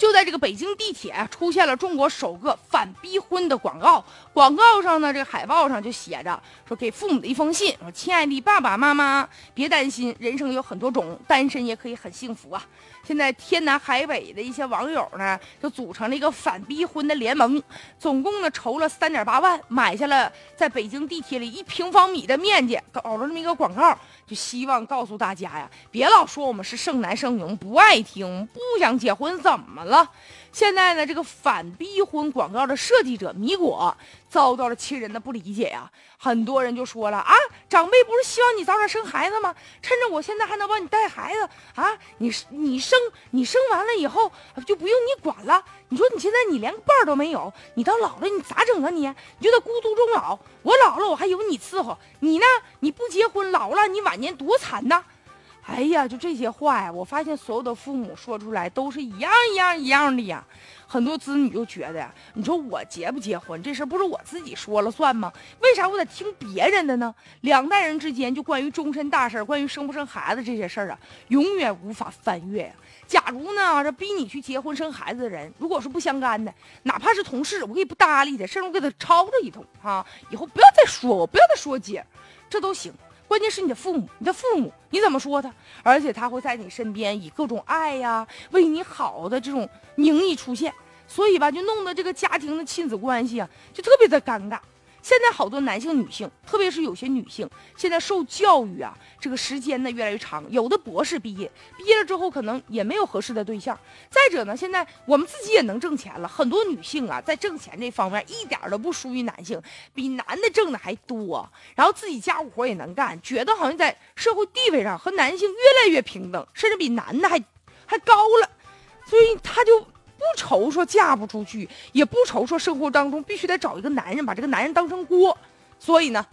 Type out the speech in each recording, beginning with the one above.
就在这个北京地铁，出现了中国首个反逼婚的广告。广告上呢，这个海报上就写着说：“给父母的一封信，说亲爱的爸爸妈妈，别担心，人生有很多种，单身也可以很幸福啊。”现在天南海北的一些网友呢，就组成了一个反逼婚的联盟，总共呢筹了三点八万，买下了在北京地铁里一平方米的面积，搞了这么一个广告，就希望告诉大家呀，别老说我们是剩男剩女，不爱听，不想结婚，怎么了？了现在呢，这个反逼婚广告的设计者米果遭到了亲人的不理解呀。很多人就说了啊，长辈不是希望你早点生孩子吗？趁着我现在还能帮你带孩子啊，你你生你生完了以后就不用你管了。你说你现在你连个伴儿都没有，你到老了你咋整啊？你你就得孤独终老。我老了我还有你伺候，你呢？你不结婚老了你晚年多惨呐！哎呀，就这些话呀！我发现所有的父母说出来都是一样一样一样的呀。很多子女就觉得，你说我结不结婚这事不是我自己说了算吗？为啥我得听别人的呢？两代人之间就关于终身大事关于生不生孩子这些事儿啊，永远无法翻越呀。假如呢，这逼你去结婚生孩子的人，如果是不相干的，哪怕是同事，我可以不搭理他，甚至我给他抄他一通啊，以后不要再说我，不要再说姐，这都行。关键是你的父母，你的父母你怎么说他？而且他会在你身边以各种爱呀、为你好的这种名义出现，所以吧，就弄得这个家庭的亲子关系啊，就特别的尴尬。现在好多男性、女性，特别是有些女性，现在受教育啊，这个时间呢越来越长，有的博士毕业，毕业了之后可能也没有合适的对象。再者呢，现在我们自己也能挣钱了，很多女性啊，在挣钱这方面一点都不输于男性，比男的挣的还多。然后自己家务活也能干，觉得好像在社会地位上和男性越来越平等，甚至比男的还还高了，所以他就。不愁说嫁不出去，也不愁说生活当中必须得找一个男人，把这个男人当成锅。所以呢，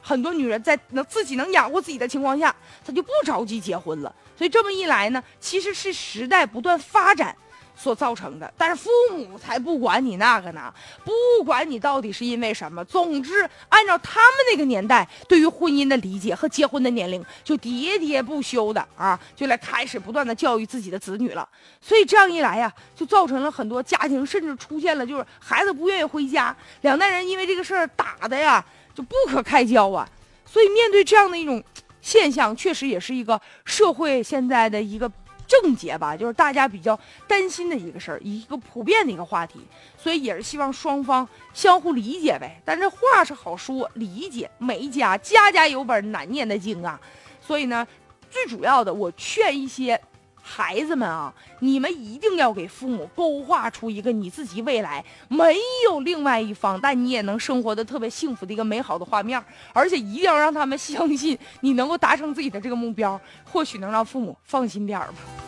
很多女人在能自己能养活自己的情况下，她就不着急结婚了。所以这么一来呢，其实是时代不断发展。所造成的，但是父母才不管你那个呢，不管你到底是因为什么。总之，按照他们那个年代对于婚姻的理解和结婚的年龄，就喋喋不休的啊，就来开始不断的教育自己的子女了。所以这样一来呀，就造成了很多家庭甚至出现了就是孩子不愿意回家，两代人因为这个事儿打的呀就不可开交啊。所以面对这样的一种现象，确实也是一个社会现在的一个。症结吧，就是大家比较担心的一个事儿，一个普遍的一个话题，所以也是希望双方相互理解呗。但这话是好说，理解每一家家家有本难念的经啊，所以呢，最主要的，我劝一些。孩子们啊，你们一定要给父母勾画出一个你自己未来没有另外一方，但你也能生活的特别幸福的一个美好的画面，而且一定要让他们相信你能够达成自己的这个目标，或许能让父母放心点儿吧。